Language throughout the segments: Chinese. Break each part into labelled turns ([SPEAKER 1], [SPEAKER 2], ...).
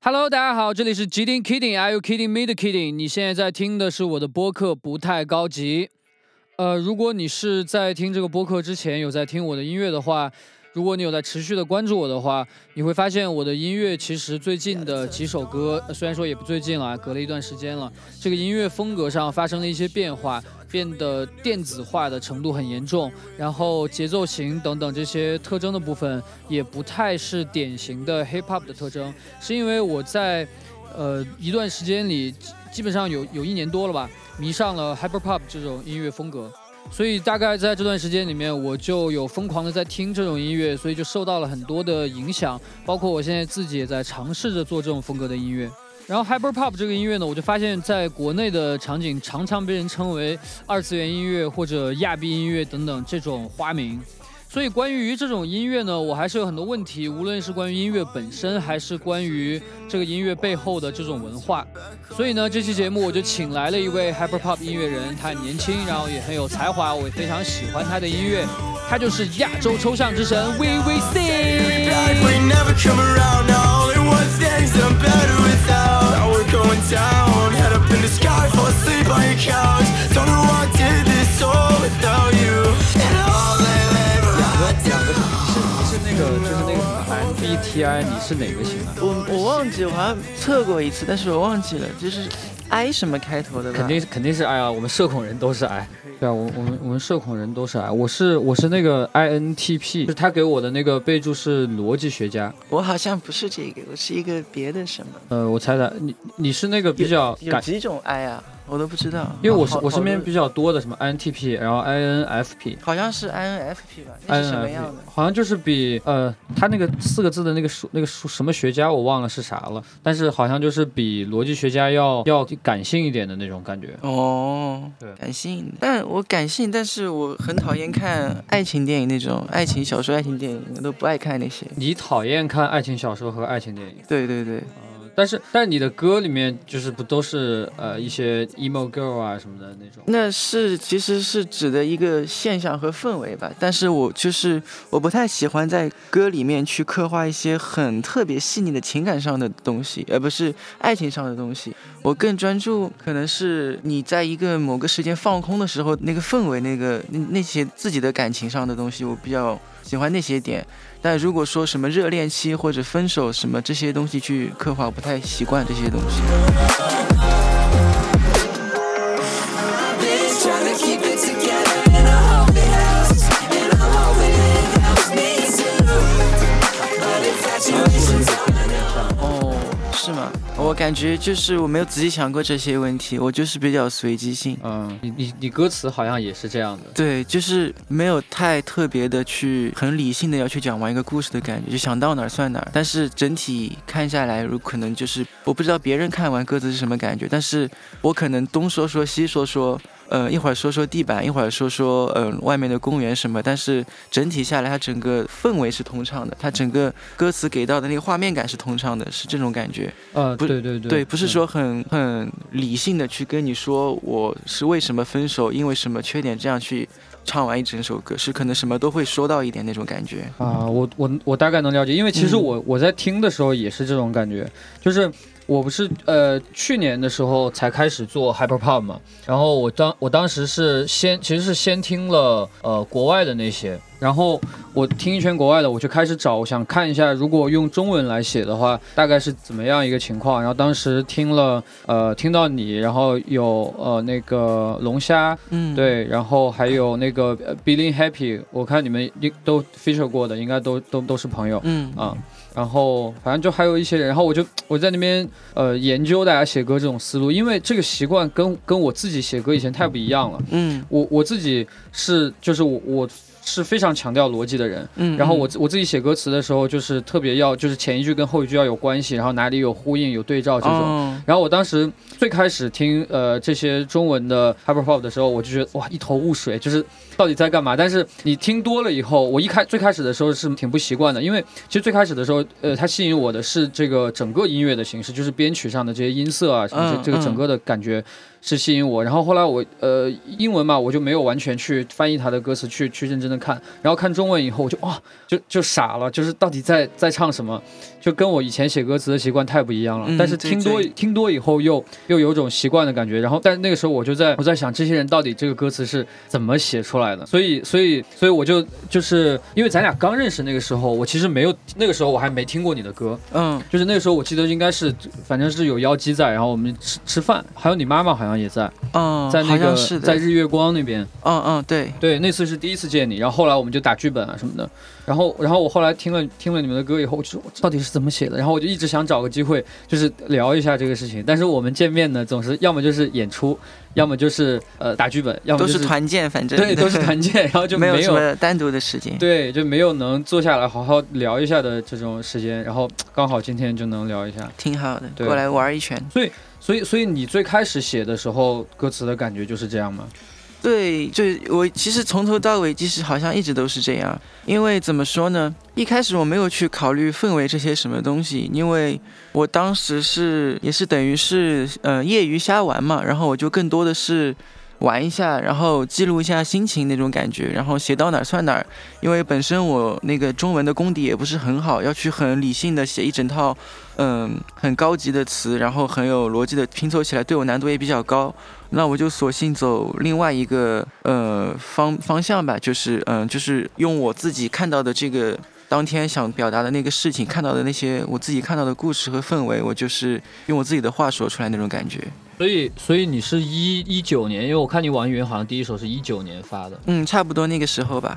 [SPEAKER 1] Hello，大家好，这里是 Kidding Kidding，Are you kidding me 的 Kidding？你现在在听的是我的播客，不太高级。呃，如果你是在听这个播客之前有在听我的音乐的话，如果你有在持续的关注我的话，你会发现我的音乐其实最近的几首歌，虽然说也不最近了，隔了一段时间了，这个音乐风格上发生了一些变化。变得电子化的程度很严重，然后节奏型等等这些特征的部分也不太是典型的 hip hop 的特征，是因为我在呃一段时间里，基本上有有一年多了吧，迷上了 hyper pop 这种音乐风格，所以大概在这段时间里面，我就有疯狂的在听这种音乐，所以就受到了很多的影响，包括我现在自己也在尝试着做这种风格的音乐。然后 hyper pop 这个音乐呢，我就发现在国内的场景常常被人称为二次元音乐或者亚裔音乐等等这种花名。所以关于这种音乐呢，我还是有很多问题，无论是关于音乐本身，还是关于这个音乐背后的这种文化。所以呢，这期节目我就请来了一位 hyper pop 音乐人，他很年轻，然后也很有才华，我也非常喜欢他的音乐。他就是亚洲抽象之神 VVC。是哪个型啊？
[SPEAKER 2] 我我忘记，我好像测过一次，但是我忘记了，就是 I 什么开头的
[SPEAKER 1] 吧？肯定肯定是 I 啊，我们社恐人都是 I。对啊，我我们我们社恐人都是 I，我是我是那个 INTP，就是他给我的那个备注是逻辑学家。
[SPEAKER 2] 我好像不是这个，我是一个别的什么？
[SPEAKER 1] 呃，我猜猜，你你是那个比较
[SPEAKER 2] 有几种 I 啊？我都不知道，
[SPEAKER 1] 因为我是我身边比较多的什么 INTP，然后 INFP，
[SPEAKER 2] 好像是 INFP 吧？那是什么样的？
[SPEAKER 1] 好像就是比呃，他那个四个字的那个数那个数什么学家我忘了是啥了，但是好像就是比逻辑学家要要感性一点的那种感觉。
[SPEAKER 2] 哦，对，感性，但我感性，但是我很讨厌看爱情电影那种爱情小说、爱情电影，我都不爱看那些。
[SPEAKER 1] 你讨厌看爱情小说和爱情电影？
[SPEAKER 2] 对对对。
[SPEAKER 1] 但是，但你的歌里面就是不都是呃一些 emo girl 啊什么的那种？
[SPEAKER 2] 那是其实是指的一个现象和氛围吧。但是我就是我不太喜欢在歌里面去刻画一些很特别细腻的情感上的东西，而不是爱情上的东西。我更专注可能是你在一个某个时间放空的时候，那个氛围，那个那那些自己的感情上的东西，我比较喜欢那些点。但如果说什么热恋期或者分手什么这些东西去刻画，我不太习惯这些东西。我感觉就是我没有仔细想过这些问题，我就是比较随机性。
[SPEAKER 1] 嗯，你你你歌词好像也是这样的。
[SPEAKER 2] 对，就是没有太特别的去很理性的要去讲完一个故事的感觉，就想到哪儿算哪儿。但是整体看下来，如可能就是我不知道别人看完歌词是什么感觉，但是我可能东说说西说说。呃，一会儿说说地板，一会儿说说呃外面的公园什么，但是整体下来，它整个氛围是通畅的，它整个歌词给到的那个画面感是通畅的，是这种感觉。
[SPEAKER 1] 呃，不对对
[SPEAKER 2] 对，对，不是说很很理性的去跟你说我是为什么分手，因为什么缺点这样去唱完一整首歌，是可能什么都会说到一点那种感觉。
[SPEAKER 1] 啊，我我我大概能了解，因为其实我我在听的时候也是这种感觉，就是。我不是呃去年的时候才开始做 hyper pop 嘛，然后我当我当时是先其实是先听了呃国外的那些，然后我听一圈国外的，我就开始找，我想看一下如果用中文来写的话，大概是怎么样一个情况。然后当时听了呃听到你，然后有呃那个龙虾，嗯，对，然后还有那个 Billy Happy，我看你们应都 feature 过的，应该都都都是朋友，嗯啊。然后反正就还有一些人，然后我就我在那边呃研究大家写歌这种思路，因为这个习惯跟跟我自己写歌以前太不一样了。嗯，我我自己是就是我我。是非常强调逻辑的人，嗯，然后我我自己写歌词的时候，就是特别要，就是前一句跟后一句要有关系，然后哪里有呼应、有对照这种，然后我当时最开始听呃这些中文的 hyper pop 的时候，我就觉得哇一头雾水，就是到底在干嘛？但是你听多了以后，我一开最开始的时候是挺不习惯的，因为其实最开始的时候，呃，它吸引我的是这个整个音乐的形式，就是编曲上的这些音色啊，什么这这个整个的感觉。是吸引我，然后后来我呃英文嘛，我就没有完全去翻译他的歌词，去去认真的看，然后看中文以后，我就哇就就傻了，就是到底在在唱什么，就跟我以前写歌词的习惯太不一样了。但是听多听多以后又又有种习惯的感觉，然后但那个时候我就在我在想这些人到底这个歌词是怎么写出来的，所以所以所以我就就是因为咱俩刚认识那个时候，我其实没有那个时候我还没听过你的歌，
[SPEAKER 2] 嗯，
[SPEAKER 1] 就是那个时候我记得应该是反正是有妖姬在，然后我们吃吃饭，还有你妈妈好像。也在，
[SPEAKER 2] 嗯，
[SPEAKER 1] 在那个在日月光那边，
[SPEAKER 2] 嗯嗯，对。
[SPEAKER 1] 对，那次是第一次见你，然后后来我们就打剧本啊什么的，然后然后我后来听了听了你们的歌以后，我就说到底是怎么写的，然后我就一直想找个机会就是聊一下这个事情，但是我们见面呢总是要么就是演出，要么就是呃打剧本，要么
[SPEAKER 2] 都是团建，反正
[SPEAKER 1] 对都是团建，然后就没
[SPEAKER 2] 有什么单独的时间，
[SPEAKER 1] 对，就没有能坐下来好好聊一下的这种时间，然后刚好今天就能聊一下，
[SPEAKER 2] 挺好的，过来玩一圈，
[SPEAKER 1] 所以。所以，所以你最开始写的时候，歌词的感觉就是这样吗？
[SPEAKER 2] 对，就我其实从头到尾，其实好像一直都是这样。因为怎么说呢？一开始我没有去考虑氛围这些什么东西，因为我当时是也是等于是呃业余瞎玩嘛，然后我就更多的是。玩一下，然后记录一下心情那种感觉，然后写到哪儿算哪儿。因为本身我那个中文的功底也不是很好，要去很理性的写一整套，嗯，很高级的词，然后很有逻辑的拼凑起来，对我难度也比较高。那我就索性走另外一个呃方方向吧，就是嗯，就是用我自己看到的这个当天想表达的那个事情，看到的那些我自己看到的故事和氛围，我就是用我自己的话说出来那种感觉。
[SPEAKER 1] 所以，所以你是一一九年，因为我看你网易云好像第一首是一九年发的，
[SPEAKER 2] 嗯，差不多那个时候吧。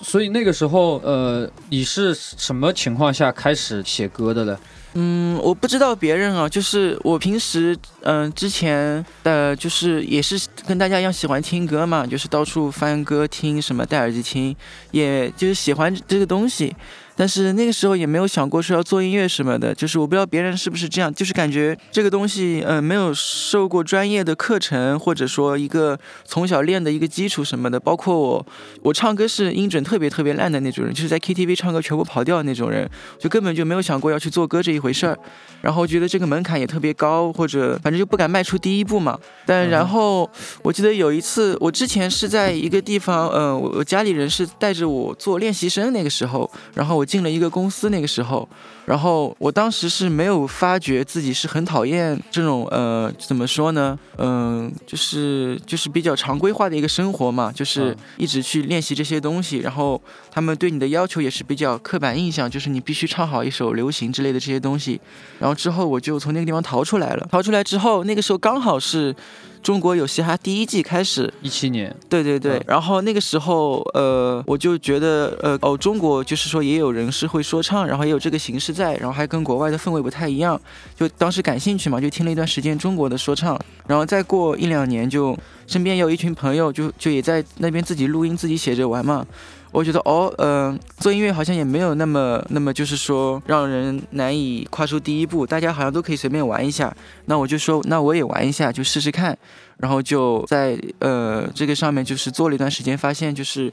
[SPEAKER 1] 所以那个时候，呃，你是什么情况下开始写歌的呢？
[SPEAKER 2] 嗯，我不知道别人啊，就是我平时，嗯，之前的，就是也是跟大家一样喜欢听歌嘛，就是到处翻歌听，什么戴耳机听，也就是喜欢这个东西。但是那个时候也没有想过说要做音乐什么的，就是我不知道别人是不是这样，就是感觉这个东西，嗯，没有受过专业的课程，或者说一个从小练的一个基础什么的。包括我，我唱歌是音准特别特别烂的那种人，就是在 KTV 唱歌全部跑调的那种人，就根本就没有想过要去做歌这一回事儿。然后觉得这个门槛也特别高，或者反正就不敢迈出第一步嘛。但然后我记得有一次，我之前是在一个地方，嗯，我我家里人是带着我做练习生那个时候，然后我进了一个公司那个时候。然后我当时是没有发觉自己是很讨厌这种呃怎么说呢嗯就是就是比较常规化的一个生活嘛，就是一直去练习这些东西，然后他们对你的要求也是比较刻板印象，就是你必须唱好一首流行之类的这些东西。然后之后我就从那个地方逃出来了，逃出来之后那个时候刚好是。中国有嘻哈第一季开始，
[SPEAKER 1] 一七年，
[SPEAKER 2] 对对对，然后那个时候，呃，我就觉得，呃，哦，中国就是说也有人是会说唱，然后也有这个形式在，然后还跟国外的氛围不太一样，就当时感兴趣嘛，就听了一段时间中国的说唱，然后再过一两年，就身边有一群朋友，就就也在那边自己录音、自己写着玩嘛。我觉得哦，嗯，做音乐好像也没有那么那么，就是说让人难以跨出第一步。大家好像都可以随便玩一下，那我就说，那我也玩一下，就试试看。然后就在呃这个上面就是做了一段时间，发现就是。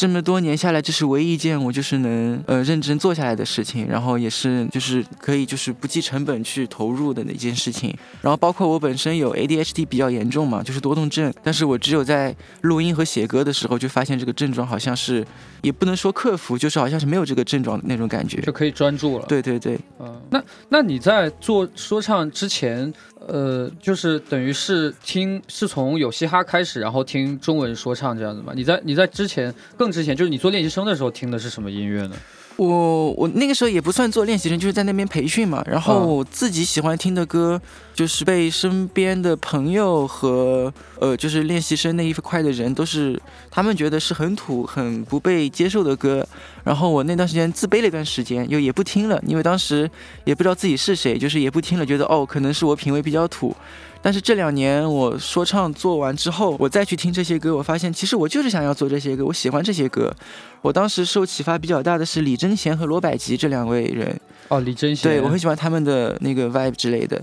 [SPEAKER 2] 这么多年下来，这是唯一一件我就是能呃认真做下来的事情，然后也是就是可以就是不计成本去投入的那件事情。然后包括我本身有 ADHD 比较严重嘛，就是多动症，但是我只有在录音和写歌的时候就发现这个症状好像是也不能说克服，就是好像是没有这个症状的那种感觉，
[SPEAKER 1] 就可以专注了。
[SPEAKER 2] 对对对，
[SPEAKER 1] 嗯，那那你在做说唱之前？呃，就是等于是听是从有嘻哈开始，然后听中文说唱这样子吗？你在你在之前更之前，就是你做练习生的时候听的是什么音乐呢？
[SPEAKER 2] 我我那个时候也不算做练习生，就是在那边培训嘛。然后我自己喜欢听的歌，就是被身边的朋友和呃，就是练习生那一块的人，都是他们觉得是很土、很不被接受的歌。然后我那段时间自卑了一段时间，又也不听了，因为当时也不知道自己是谁，就是也不听了，觉得哦，可能是我品味比较土。但是这两年我说唱做完之后，我再去听这些歌，我发现其实我就是想要做这些歌，我喜欢这些歌。我当时受启发比较大的是李贞贤和罗百吉这两位人。
[SPEAKER 1] 哦，李贞贤。
[SPEAKER 2] 对我很喜欢他们的那个 vibe 之类的。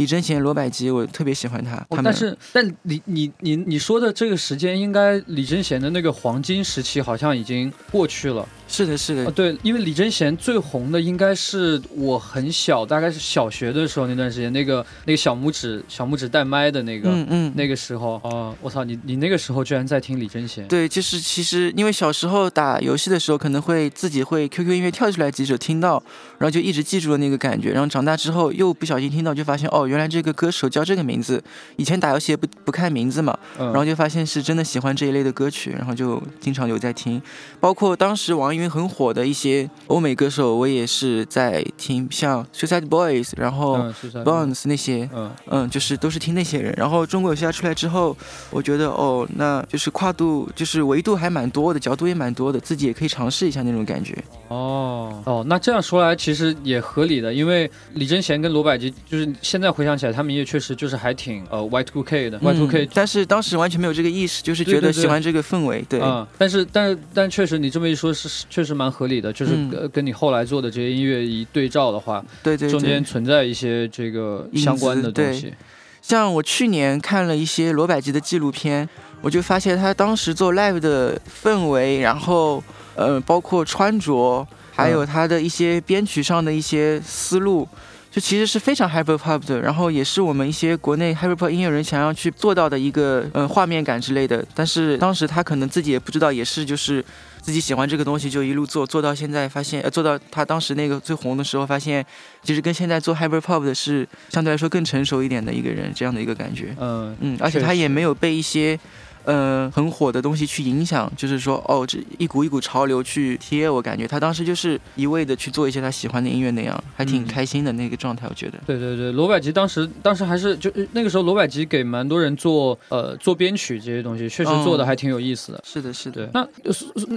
[SPEAKER 2] 李贞贤、罗百吉，我特别喜欢他。
[SPEAKER 1] 但是，但你你你你说的这个时间，应该李贞贤的那个黄金时期好像已经过去了。
[SPEAKER 2] 是的，是的，
[SPEAKER 1] 啊，对，因为李贞贤最红的应该是我很小，大概是小学的时候那段时间，那个那个小拇指小拇指带麦的那个，
[SPEAKER 2] 嗯嗯，
[SPEAKER 1] 那个时候，哦，我操，你你那个时候居然在听李贞贤？
[SPEAKER 2] 对，就是其实因为小时候打游戏的时候，可能会自己会 QQ 音乐跳出来几首听到，然后就一直记住了那个感觉，然后长大之后又不小心听到，就发现哦，原来这个歌手叫这个名字。以前打游戏也不不看名字嘛，然后就发现是真的喜欢这一类的歌曲，然后就经常有在听，包括当时网易云很火的一些欧美歌手，我也是在听，像 Suicide Boys，然后 Bones 那些，嗯嗯，就是都是听那些人。然后中国有嘻哈出来之后，我觉得哦，那就是跨度，就是维度还蛮多的，角度也蛮多的，自己也可以尝试一下那种感觉。
[SPEAKER 1] 哦哦，那这样说来其实也合理的，因为李贞贤跟罗百吉，就是现在回想起来，他们也确实就是还挺呃 Y2K 的 Y2K，
[SPEAKER 2] 但是当时完全没有这个意识，就是觉得喜欢这个氛围。对，
[SPEAKER 1] 嗯，但是但是但确实你这么一说，是确实蛮合理的，就是跟你后来做的这些音乐一对照的话，
[SPEAKER 2] 对对，
[SPEAKER 1] 中间存在一些这个相关的东西。
[SPEAKER 2] 像我去年看了一些罗百吉的纪录片，我就发现他当时做 live 的氛围，然后呃，包括穿着，还有他的一些编曲上的一些思路，就其实是非常 hyper pop 的。然后也是我们一些国内 hyper pop 音乐人想要去做到的一个呃画面感之类的。但是当时他可能自己也不知道，也是就是。自己喜欢这个东西就一路做，做到现在发现，呃，做到他当时那个最红的时候，发现其实跟现在做 hyper pop 的是相对来说更成熟一点的一个人，这样的一个感觉。
[SPEAKER 1] 嗯
[SPEAKER 2] 嗯，而且他也没有被一些。嗯，很火的东西去影响，就是说，哦，这一股一股潮流去贴，我感觉他当时就是一味的去做一些他喜欢的音乐那样，还挺开心的那个状态，我觉得。
[SPEAKER 1] 对对对，罗百吉当时当时还是就那个时候，罗百吉给蛮多人做呃做编曲这些东西，确实做的还挺有意思的。
[SPEAKER 2] 是的，是的。
[SPEAKER 1] 那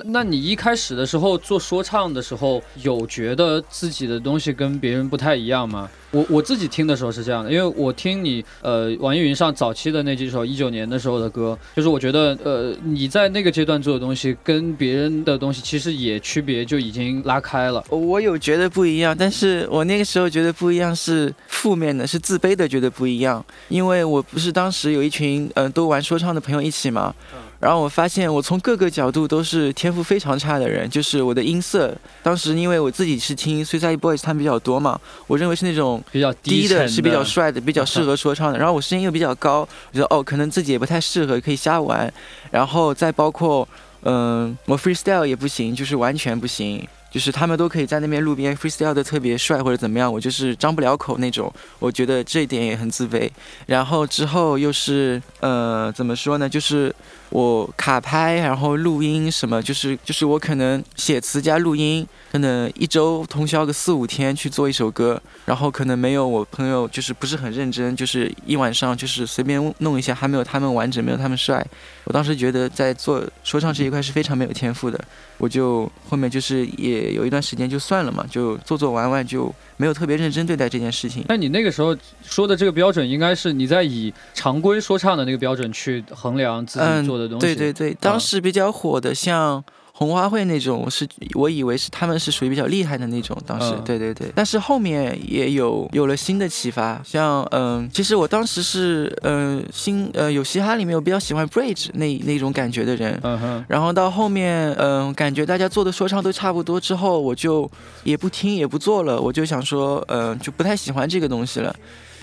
[SPEAKER 1] 那你一开始的时候做说唱的时候，有觉得自己的东西跟别人不太一样吗？我我自己听的时候是这样的，因为我听你呃网易云上早期的那几首一九年的时候的歌，就是我觉得呃你在那个阶段做的东西跟别人的东西其实也区别就已经拉开了。
[SPEAKER 2] 我有觉得不一样，但是我那个时候觉得不一样是负面的，是自卑的，觉得不一样，因为我不是当时有一群嗯都玩说唱的朋友一起嘛。然后我发现，我从各个角度都是天赋非常差的人。就是我的音色，当时因为我自己是听 Suicide Boys 他们比较多嘛，我认为是那种
[SPEAKER 1] 比较
[SPEAKER 2] 低
[SPEAKER 1] 的，
[SPEAKER 2] 是比较帅的，比较适合说唱的。然后我声音又比较高，我觉得哦，可能自己也不太适合，可以瞎玩。然后再包括，嗯，我 freestyle 也不行，就是完全不行。就是他们都可以在那边路边 freestyle 的特别帅或者怎么样，我就是张不了口那种。我觉得这一点也很自卑。然后之后又是，呃，怎么说呢？就是。我卡拍，然后录音什么，就是就是我可能写词加录音，可能一周通宵个四五天去做一首歌，然后可能没有我朋友就是不是很认真，就是一晚上就是随便弄一下，还没有他们完整，没有他们帅。我当时觉得在做说唱这一块是非常没有天赋的，我就后面就是也有一段时间就算了嘛，就做做玩玩就。没有特别认真对待这件事情。
[SPEAKER 1] 那你那个时候说的这个标准，应该是你在以常规说唱的那个标准去衡量自己做的东西。
[SPEAKER 2] 对对对，当时比较火的像。红花会那种，我是我以为是他们是属于比较厉害的那种，当时对对对，但是后面也有有了新的启发，像嗯，其实我当时是嗯新呃有嘻哈里面我比较喜欢 Bridge 那那种感觉的人，
[SPEAKER 1] 嗯哼，
[SPEAKER 2] 然后到后面嗯感觉大家做的说唱都差不多之后，我就也不听也不做了，我就想说嗯就不太喜欢这个东西了，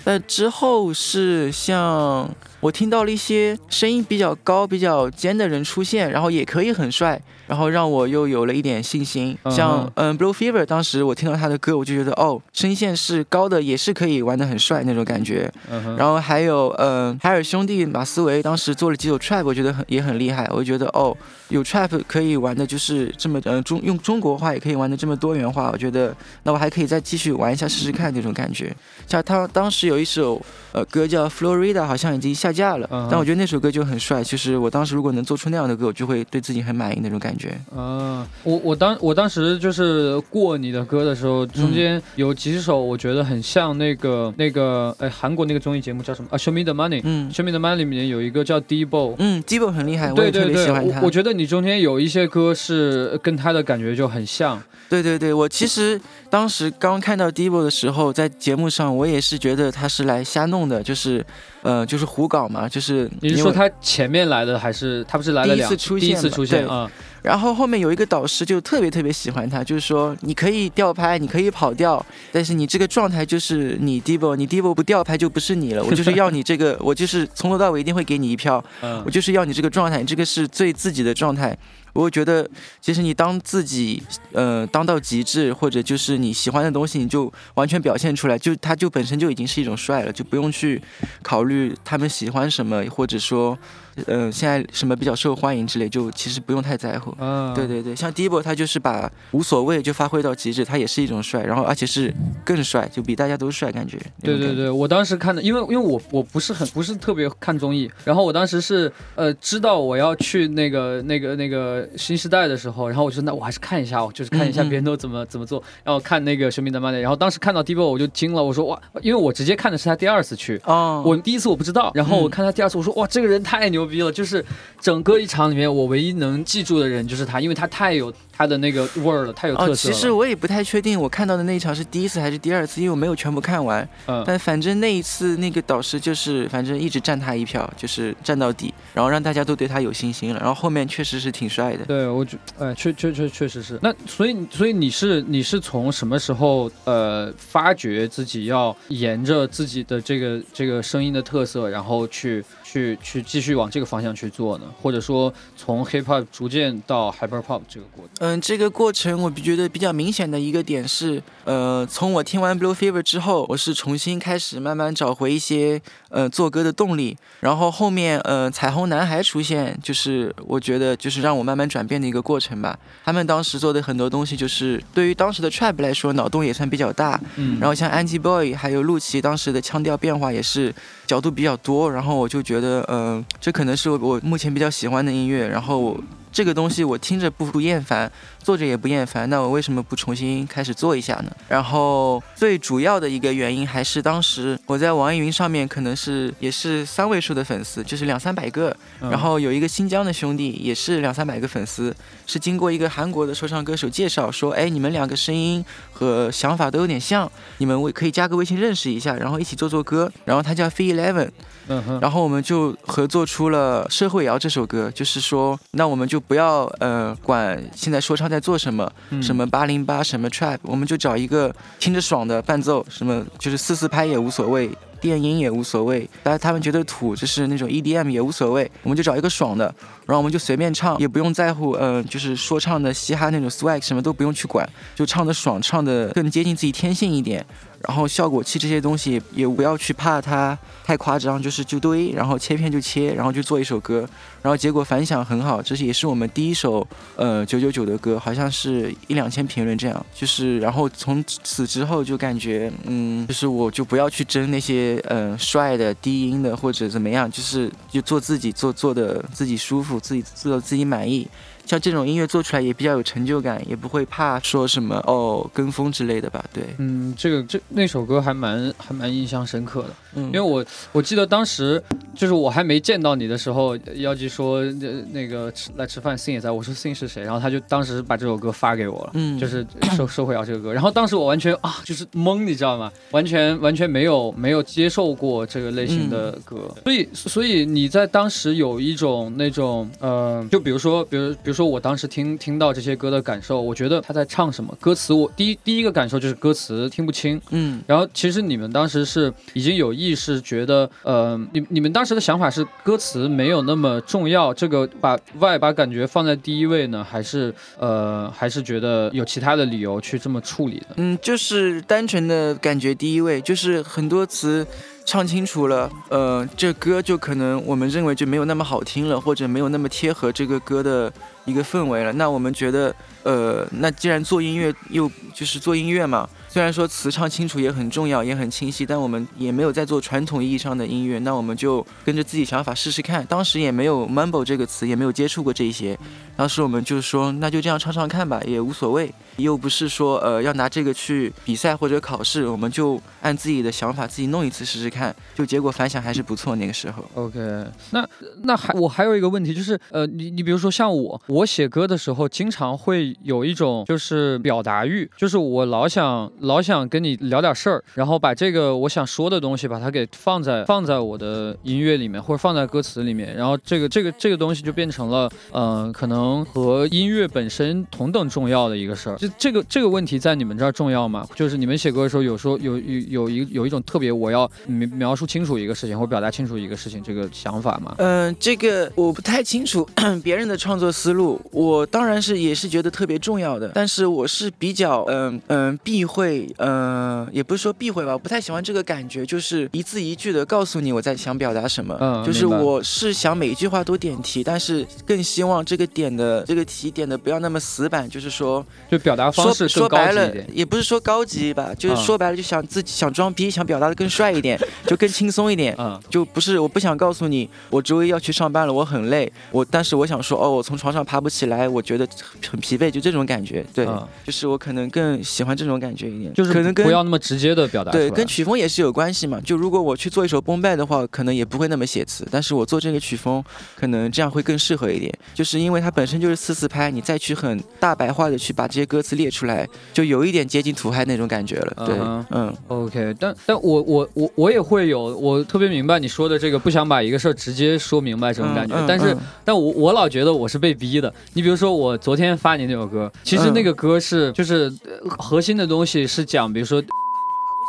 [SPEAKER 2] 那之后是像。我听到了一些声音比较高、比较尖的人出现，然后也可以很帅，然后让我又有了一点信心。像嗯，Blue Fever，当时我听到他的歌，我就觉得哦，声线是高的，也是可以玩的很帅那种感觉。然后还有嗯，海尔兄弟马思唯当时做了几首 trap，我觉得很也很厉害。我就觉得哦，有 trap 可以玩的就是这么呃中用中国话也可以玩的这么多元化，我觉得那我还可以再继续玩一下试试看那种感觉。像他当时有一首呃歌叫 Florida，好像已经下。架了。
[SPEAKER 1] 嗯
[SPEAKER 2] 但我觉得那首歌就很帅，其实我当时如果能做出那样的歌，我就会对自己很满意那种感觉。
[SPEAKER 1] 嗯，我我当我当时就是过你的歌的时候，中间有几首我觉得很像那个那个哎韩国那个综艺节目叫什么啊？Show Me the Money。
[SPEAKER 2] 嗯
[SPEAKER 1] Show Me the Money 里面有一个叫 Debo。
[SPEAKER 2] 嗯 d i b o 很厉害，我也特别喜欢他。
[SPEAKER 1] 我我觉得你中间有一些歌是跟他的感觉就很像。
[SPEAKER 2] 对对对，我其实当时刚看到 Divo 的时候，在节目上我也是觉得他是来瞎弄的，就是，呃，就是胡搞嘛，就是
[SPEAKER 1] 你是说他前面来的，还是他不是来了
[SPEAKER 2] 第一
[SPEAKER 1] 两
[SPEAKER 2] 次出现嘛
[SPEAKER 1] 第一次出现
[SPEAKER 2] 对
[SPEAKER 1] 啊？
[SPEAKER 2] 然后后面有一个导师就特别特别喜欢他，就是说你可以吊拍，你可以跑调，但是你这个状态就是你 Divo，你 Divo 不吊拍就不是你了，我就是要你这个，我就是从头到尾一定会给你一票，
[SPEAKER 1] 嗯
[SPEAKER 2] 我就是要你这个状态，你这个是最自己的状态。我会觉得，其实你当自己，呃，当到极致，或者就是你喜欢的东西，你就完全表现出来，就它就本身就已经是一种帅了，就不用去考虑他们喜欢什么，或者说，呃，现在什么比较受欢迎之类，就其实不用太在乎。
[SPEAKER 1] 嗯，
[SPEAKER 2] 对对对，像 Dibo 他就是把无所谓就发挥到极致，他也是一种帅，然后而且是更帅，就比大家都帅，感觉。
[SPEAKER 1] 对对对，我当时看的，因为因为我我不是很不是特别看综艺，然后我当时是呃知道我要去那个那个那个新时代的时候，然后我就说那我还是看一下，我就是看一下
[SPEAKER 2] 嗯嗯
[SPEAKER 1] 别人都怎么、怎么做，然后看那个《生命的 money》，然后当时看到 Dibo 我就惊了，我说哇，因为我直接看的是他第二次去。
[SPEAKER 2] 哦，
[SPEAKER 1] 我第一次我不知道，然后我
[SPEAKER 2] 嗯
[SPEAKER 1] 看他第二次，我说哇，这个人太牛逼了！就是整个一场里面，我唯一能记住的人就是他，因为他太有他的那个味儿了，太有特
[SPEAKER 2] 哦，
[SPEAKER 1] 色了。
[SPEAKER 2] 其实我也不太确定，我看到的那一场是第一次还是第二次，因为我没有全部看完。
[SPEAKER 1] 嗯，
[SPEAKER 2] 但反正那一次那个导师就是，反正一直站他一票，就是站到底，然后让大家都对他有信心了。然后后面确实是挺帅的。
[SPEAKER 1] 对，我觉，哎，确确确确实是。那所以所以你是你是从什么时候呃发觉自己要沿着自己的这个这个声音的特色，然后去去去继续往这个方向去做呢？或者说从 hip hop 逐渐到 hyper pop 这个过程？
[SPEAKER 2] 嗯，这个过程我觉得比较明显的一个点是，呃，从我听完 Blue Fever 之后，我是重新开始慢慢找回一些呃做歌的动力。然后后面呃彩虹男孩出现，就是我觉得就是让我慢慢转变的一个过程吧。他们当时做的很多东西，就是对于当时的 trap 来说，脑洞也算比较大。
[SPEAKER 1] 嗯
[SPEAKER 2] 然后像 Angie Boy 还有陆琪当时的腔调变化也是角度比较多，然后我就觉得，嗯、这可能是我我目前比较喜欢的音乐，然后我这个东西我听着不不厌烦，做着也不厌烦，那我为什么不重新开始做一下呢？然后最主要的一个原因还是当时我在网易云上面可能是也是三位数的粉丝，就是两三百个，
[SPEAKER 1] 嗯
[SPEAKER 2] 然后有一个新疆的兄弟也是两三百个粉丝，是经过一个韩国的说唱歌手介绍说，哎，你们两个声音和想法都有点像，你们微可以加个微信认识一下，然后一起做做歌。然后他叫 Fee Eleven，
[SPEAKER 1] 嗯哼，
[SPEAKER 2] 然后我们就合作出了《社会摇》这首歌，就是说，那我们就不要呃管现在说唱在做什么，
[SPEAKER 1] 嗯
[SPEAKER 2] 什么八零八，什么 trap，我们就找一个听着爽的伴奏，什么就是四四拍也无所谓。电音也无所谓，但是他们觉得土就是那种 EDM 也无所谓，我们就找一个爽的，然后我们就随便唱，也不用在乎，嗯、就是说唱的嘻哈那种 swag 什么都不用去管，就唱的爽，唱的更接近自己天性一点，然后效果器这些东西也不要去怕它太夸张，就是就堆，然后切片就切，然后就做一首歌，然后结果反响很好，这是也是我们第一首呃九九九的歌，好像是一两千评论这样，就是然后从此之后就感觉嗯，就是我就不要去争那些呃帅的低音的或者怎么样，就是就做自己做做的自己舒服，自己做的自己满意。像这种音乐做出来也比较有成就感，也不会怕说什么哦跟风之类的吧？对，
[SPEAKER 1] 嗯，这个这那首歌还蛮还蛮印象深刻的。
[SPEAKER 2] 嗯，
[SPEAKER 1] 因为我我记得当时就是我还没见到你的时候，妖姬说呃那个吃来吃饭，Sing 也在，我说 Sing 是谁？然后他就当时把这首歌发给我了，
[SPEAKER 2] 嗯
[SPEAKER 1] 就是收 收回摇这个歌。然后当时我完全啊就是懵，你知道吗？完全完全没有没有接受过这个类型的歌，所以所以你在当时有一种那种呃，就比如说比如比如说我当时听听到这些歌的感受，我觉得他在唱什么歌词我，第一第一个感受就是歌词听不清，
[SPEAKER 2] 嗯
[SPEAKER 1] 然后其实你们当时是已经有意识觉得，呃，你你们当时的想法是歌词没有那么重要，这个把外把感觉放在第一位呢，还是呃还是觉得有其他的理由去这么处理的？
[SPEAKER 2] 嗯，就是单纯的感觉第一位，就是很多词唱清楚了，呃，这歌就可能我们认为就没有那么好听了，或者没有那么贴合这个歌的一个氛围了。那我们觉得，呃，那既然做音乐又就是做音乐嘛。虽然说词唱清楚也很重要，也很清晰，但我们也没有在做传统意义上的音乐，那我们就跟着自己想法试试看。当时也没有 mumble 这个词，也没有接触过这些。当时我们就说，那就这样唱唱看吧，也无所谓，又不是说呃要拿这个去比赛或者考试，我们就按自己的想法自己弄一次试试看。就结果反响还是不错，那个时候。
[SPEAKER 1] OK，那那还我还有一个问题就是，呃，你你比如说像我，我写歌的时候经常会有一种就是表达欲，就是我老想。老想跟你聊点事儿，然后把这个我想说的东西，把它给放在放在我的音乐里面，或者放在歌词里面，然后这个这个这个东西就变成了，嗯，可能和音乐本身同等重要的一个事儿。就这个这个问题在你们这儿重要吗？就是你们写歌的时候，有时候有有有一有一种特别，我要描描述清楚一个事情，或表达清楚一个事情，这个想法吗？
[SPEAKER 2] 嗯，这个我不太清楚 别人的创作思路，我当然是也是觉得特别重要的，但是我是比较嗯嗯避讳。嗯，也不是说避讳吧，我不太喜欢这个感觉，就是一字一句的告诉你我在想表达什么。
[SPEAKER 1] 嗯，
[SPEAKER 2] 就是我是想每一句话都点题，但是更希望这个点的这个题点的不要那么死板，就是说，
[SPEAKER 1] 就表达方式
[SPEAKER 2] 说白了，也不是说高级吧，就是说白了就想自己想装逼，想表达的更帅一点，就更轻松一点。嗯，就不是我不想告诉你我周一要去上班了，我很累，我但是我想说哦，我从床上爬不起来，我觉得很疲惫，就这种感觉。对，就是我可能更喜欢这种感觉一点。
[SPEAKER 1] 就是
[SPEAKER 2] 可能
[SPEAKER 1] 不要那么直接的表达，
[SPEAKER 2] 对，跟曲风也是有关系嘛。就如果我去做一首崩败的话，可能也不会那么写词，但是我做这个曲风，可能这样会更适合一点。就是因为它本身就是四四拍，你再去很大白话的去把这些歌词列出来，就有一点接近土嗨那种感觉了。对，嗯
[SPEAKER 1] ，OK。但但我我我我也会有，我特别明白你说的这个不想把一个事儿直接说明白这种感觉。但是但我我老觉得我是被逼的。你比如说我昨天发你那首歌，其实那个歌是就是核心的东西。是讲，比如说，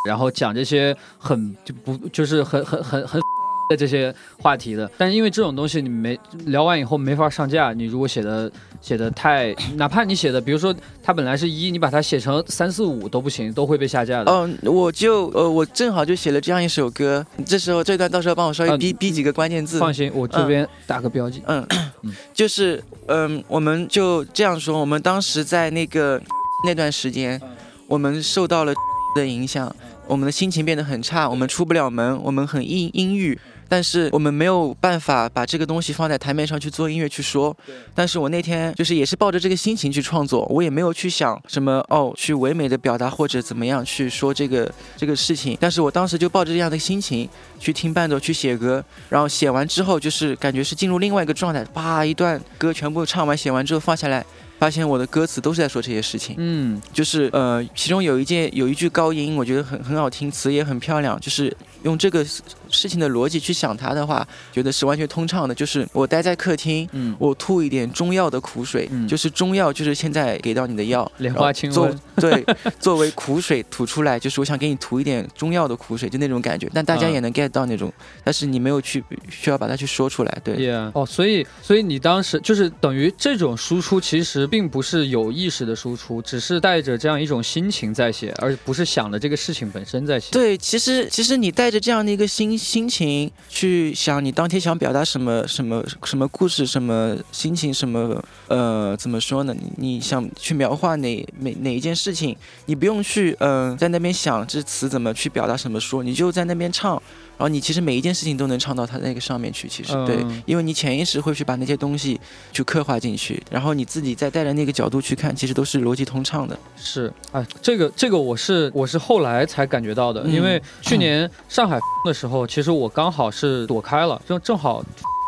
[SPEAKER 1] 然后讲这些很就不就是很很很很的这些话题的，但是因为这种东西你没聊完以后没法上架，你如果写的写的太，哪怕你写的，比如说它本来是一，你把它写成三四五都不行，都会被下架的。
[SPEAKER 2] 嗯，我就呃我正好就写了这样一首歌，这时候这段到时候帮我稍微逼逼几个关键字。
[SPEAKER 1] 放心，我这边打个标记。
[SPEAKER 2] 嗯，就是嗯，我们就这样说，我们当时在那个 那段时间。我们受到了 的影响，我们的心情变得很差，我们出不了门，我们很阴阴郁，但是我们没有办法把这个东西放在台面上去做音乐去说。但是我那天就是也是抱着这个心情去创作，我也没有去想什么哦，去唯美的表达或者怎么样去说这个这个事情。但是我当时就抱着这样的心情去听伴奏去写歌，然后写完之后就是感觉是进入另外一个状态，啪一段歌全部唱完写完之后放下来。发现我的歌词都是在说这些事情，
[SPEAKER 1] 嗯，
[SPEAKER 2] 就是呃，其中有一件有一句高音，我觉得很很好听，词也很漂亮，就是用这个。事情的逻辑去想它的话，觉得是完全通畅的。就是我待在客厅，嗯，我吐一点中药的苦水，嗯，就是中药，就是现在给到你的药，
[SPEAKER 1] 莲花清瘟，
[SPEAKER 2] 对，作为苦水吐出来，就是我想给你吐一点中药的苦水，就那种感觉。但大家也能 get 到那种，但是你没有去需要把它去说出来，对。
[SPEAKER 1] 哦，所以所以你当时就是等于这种输出其实并不是有意识的输出，只是带着这样一种心情在写，而不是想着这个事情本身在写。
[SPEAKER 2] 对，其实其实你带着这样的一个心。心情去想你当天想表达什么什么什么故事什么心情什么呃怎么说呢？你想去描画哪哪哪一件事情，你不用去嗯在那边想这词怎么去表达什么说，你就在那边唱。然后你其实每一件事情都能唱到它那个上面去，其实对，因为你潜意识会去把那些东西去刻画进去，然后你自己再带着那个角度去看，其实都是逻辑通畅的。
[SPEAKER 1] 是，哎，这个这个我是我是后来才感觉到的，因为去年上海 的时候，其实我刚好是躲开了，正正好。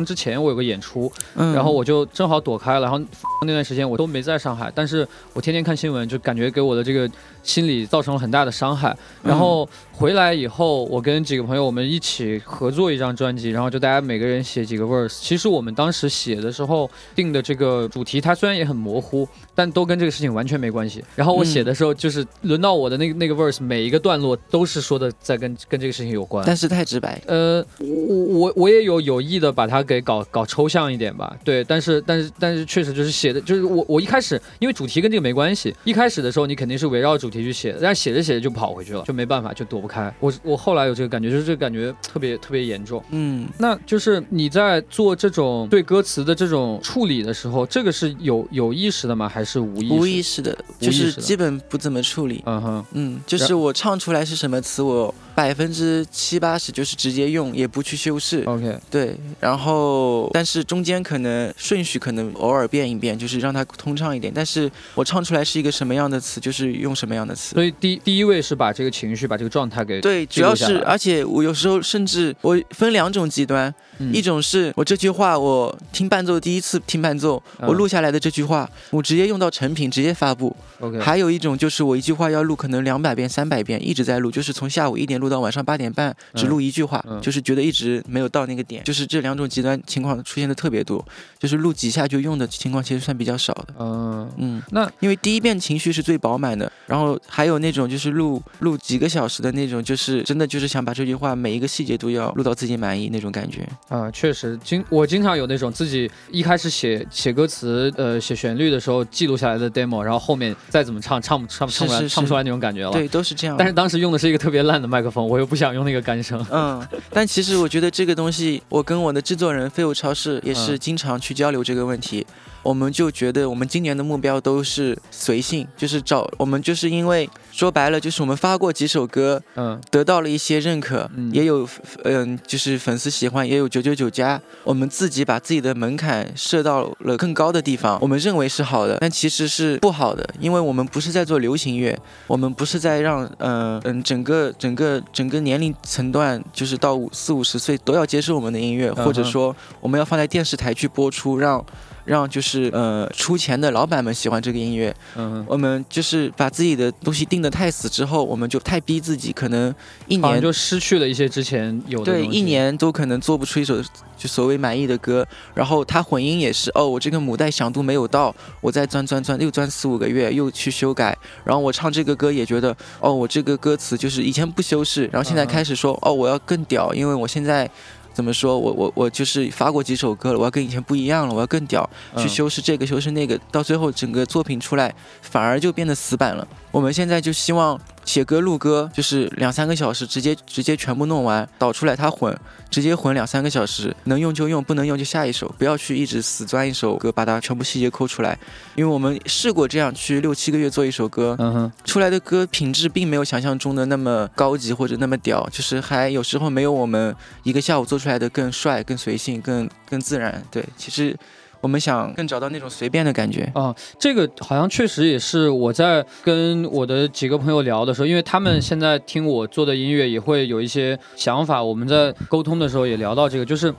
[SPEAKER 1] 之前我有个演出，然后我就正好躲开了，然后那段时间我都没在上海，但是我天天看新闻，就感觉给我的这个心理造成了很大的伤害。然后回来以后，我跟几个朋友我们一起合作一张专辑，然后就大家每个人写几个 verse。其实我们当时写的时候定的这个主题，它虽然也很模糊，但都跟这个事情完全没关系。然后我写的时候，就是轮到我的那个那个 verse，每一个段落都是说的在跟跟这个事情有关，
[SPEAKER 2] 但是太直白。
[SPEAKER 1] 呃，我我我也有有意的把它。给搞搞抽象一点吧。对，但是但是但是确实就是写的，就是我我一开始因为主题跟这个没关系，一开始的时候你肯定是围绕主题去写的，但是写着写着就跑回去了，就没办法，就躲不开。我我后来有这个感觉，就是这个感觉特别特别严重。
[SPEAKER 2] 嗯，
[SPEAKER 1] 那就是你在做这种对歌词的这种处理的时候，这个是有有意识的吗？还是无意识？
[SPEAKER 2] 无意识的，
[SPEAKER 1] 无意识的
[SPEAKER 2] 就是基本不怎么处理。
[SPEAKER 1] 嗯哼，
[SPEAKER 2] 嗯，就是我唱出来是什么词，我百分之七八十就是直接用，也不去修饰。
[SPEAKER 1] OK，
[SPEAKER 2] 对，然后但是中间可能顺序可能偶尔变一变，就是让它通畅一点。但是我唱出来是一个什么样的词，就是用什么样的词。
[SPEAKER 1] 所以第第一位是把这个情绪、把这个状态给
[SPEAKER 2] 对，主要是，而且我有时候甚至我分两种极端，
[SPEAKER 1] 嗯。
[SPEAKER 2] 一种是我这句话我听伴奏第一次听伴奏，
[SPEAKER 1] 嗯。
[SPEAKER 2] 我录下来的这句话，我直接用到成品直接发布。
[SPEAKER 1] OK，
[SPEAKER 2] 还有一种就是我一句话要录可能两百遍、三百遍，一直在录，就是从下午一点录到晚上八点半，只录一句话，就是觉得一直没有到那个点，就是这两种极端情况出现的特别多，就是录几下就用的情况其实算比较少的。
[SPEAKER 1] 嗯，
[SPEAKER 2] 嗯，
[SPEAKER 1] 那
[SPEAKER 2] 因为第一遍情绪是最饱满的，然后还有那种就是录录几个小时的那种，就是真的就是想把这句话每一个细节都要录到自己满意那种感觉。
[SPEAKER 1] 啊、确实，经我经常有那种自己一开始写写歌词、呃写旋律的时候记录下来的 demo，然后后面再怎么唱，唱不唱唱不出来，唱不出来那种感觉了。
[SPEAKER 2] 对，都是这样。
[SPEAKER 1] 但是当时用的是一个特别烂的麦克风，我又不想用那个干声。
[SPEAKER 2] 嗯，但其实我觉得这个东西，我跟我的制作人飞舞超市也是
[SPEAKER 1] 嗯
[SPEAKER 2] 经常去交流这个问题。我们就觉得我们今年的目标都是随性，就是找我们就是因为说白了，就是我们发过几首歌，
[SPEAKER 1] 嗯
[SPEAKER 2] 得到了一些认可，
[SPEAKER 1] 嗯
[SPEAKER 2] 也有嗯、就是粉丝喜欢，也有九九九加。我们自己把自己的门槛设到了更高的地方，我们认为是好的，但其实是不好的，因为我们不是在做流行乐，我们不是在让嗯嗯、整个整个整个年龄层段，就是到五四五十岁都要接受我们的音乐，或者说我们要放在电视台去播出，让。让就是呃出钱的老板们喜欢这个音乐，
[SPEAKER 1] 嗯，
[SPEAKER 2] 我们就是把自己的东西定得太死之后，我们就太逼自己，可能一年
[SPEAKER 1] 就失去了一些之前有的
[SPEAKER 2] 对一年都可能做不出一首就所谓满意的歌。然后它混音也是，哦，我这个母带响度没有到，我再钻钻钻，又钻四五个月，又去修改。然后我唱这个歌也觉得，哦，我这个歌词就是以前不修饰，然后现在
[SPEAKER 1] 嗯
[SPEAKER 2] 开始说，哦，我要更屌，因为我现在。怎么说？我我我就是发过几首歌了，我要跟以前不一样了，我要更屌，去
[SPEAKER 1] 嗯
[SPEAKER 2] 修饰这个修饰那个，到最后整个作品出来反而就变得死板了。我们现在就希望写歌录歌，就是两三个小时直接直接全部弄完，导出来它混，直接混两三个小时，能用就用，不能用就下一首，不要去一直死钻一首歌，把它全部细节抠出来。因为我们试过这样去六七个月做一首歌，
[SPEAKER 1] 嗯哼，
[SPEAKER 2] 出来的歌品质并没有想象中的那么高级或者那么屌，就是还有时候没有我们一个下午做出来的更帅、更随性、更更自然。对，其实我们想更找到那种随便的感觉。
[SPEAKER 1] 啊，这个好像确实也是我在跟我的几个朋友聊的时候，因为他们现在听我做的音乐也会有一些想法，我们在沟通的时候也聊到这个，就是。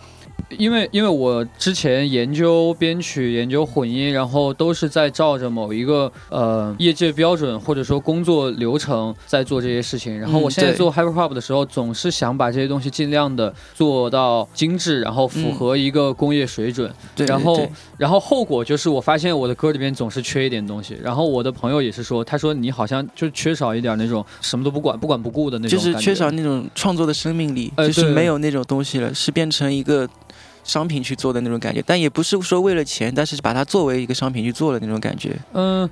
[SPEAKER 1] 因为因为我之前研究编曲、研究混音，然后都是在照着某一个呃业界标准或者说工作流程在做这些事情。然后我现在做 hyper pop 的时候，总是想把这些东西尽量的做到精致，然后符
[SPEAKER 2] 嗯
[SPEAKER 1] 合一个工业水准。
[SPEAKER 2] 对，
[SPEAKER 1] 然后然后后果就是我发现我的歌里面总是缺一点东西，然后我的朋友也是说，他说你好像就缺少一点那种什么都不管、不管不顾的那种，
[SPEAKER 2] 就是缺少那种创作的生命力，
[SPEAKER 1] 呃
[SPEAKER 2] 就是没有那种东西了，是变成一个商品去做的那种感觉。但也不是说为了钱，但是把它作为一个商品去做的那种感觉。
[SPEAKER 1] 嗯，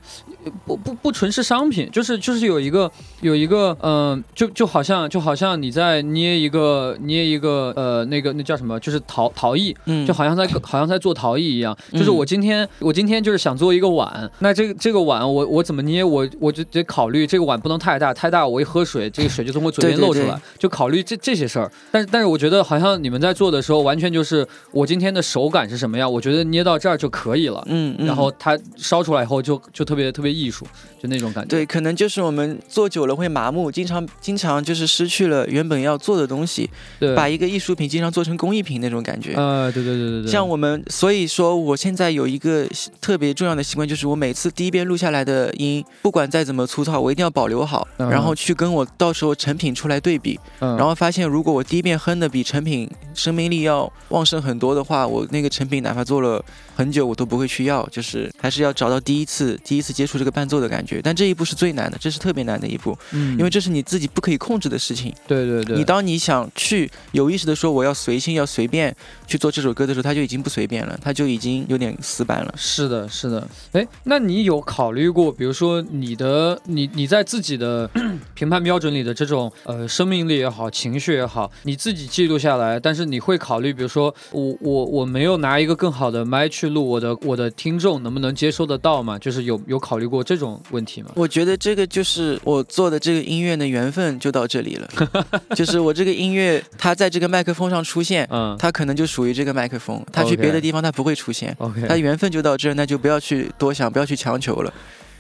[SPEAKER 1] 不不不纯是商品，就是就是有一个有一个嗯、就就好像就好像你在捏一个捏一个呃那个那叫什么，就是陶陶艺，
[SPEAKER 2] 嗯，
[SPEAKER 1] 就好像在好像在做陶艺一样，就是
[SPEAKER 2] 嗯
[SPEAKER 1] 我今天我今天就是想做一个碗，那这个这个碗我我怎么捏我我就得考虑这个碗不能太大，太大我一喝水这个水就从我嘴边漏出来，
[SPEAKER 2] 对
[SPEAKER 1] 就考虑这这些事儿。但是但是我觉得好像你们在做的时候，完全就是我今天的手感是什么样，我觉得捏到这儿就可以了。
[SPEAKER 2] 嗯，嗯
[SPEAKER 1] 然后它烧出来以后就就特别特别艺术，就那种感觉。
[SPEAKER 2] 对，可能就是我们做久了会麻木，经常经常就是失去了原本要做的东西，
[SPEAKER 1] 对，
[SPEAKER 2] 把一个艺术品经常做成工艺品那种感觉。
[SPEAKER 1] 呃，对对对对对，
[SPEAKER 2] 像我们，所以说我现在有一个特别重要的习惯，就是我每次第一遍录下来的音，不管再怎么粗糙，我一定要保留好，
[SPEAKER 1] 嗯
[SPEAKER 2] 然后去跟我到时候成品出来对比，
[SPEAKER 1] 嗯，
[SPEAKER 2] 然后发现如果我第一遍哼的比成品生命力要旺盛很很多的话，我那个成品哪怕做了很久，我都不会去要，就是还是要找到第一次第一次接触这个伴奏的感觉。但这一步是最难的，这是特别难的一步，
[SPEAKER 1] 嗯，
[SPEAKER 2] 因为这是你自己不可以控制的事情。
[SPEAKER 1] 对对对，
[SPEAKER 2] 你当你想去有意识的说我要随性要随便去做这首歌的时候，它就已经不随便了，它就已经有点死板了。
[SPEAKER 1] 是的，是的。哎，那你有考虑过，比如说你的你你在自己的 评判标准里的这种呃生命力也好，情绪也好，你自己记录下来，但是你会考虑，比如说我我我没有拿一个更好的麦去录，我的我的听众能不能接收得到嘛？就是有有考虑过这种问题吗？
[SPEAKER 2] 我觉得这个就是我做的这个音乐的缘分就到这里了，就是我这个音乐它在这个麦克风上出现，
[SPEAKER 1] 嗯
[SPEAKER 2] 它可能就属于这个麦克风，它去别的地方它不会出现。
[SPEAKER 1] ，OK，
[SPEAKER 2] 它缘分就到这，那就不要去多想，不要去强求了。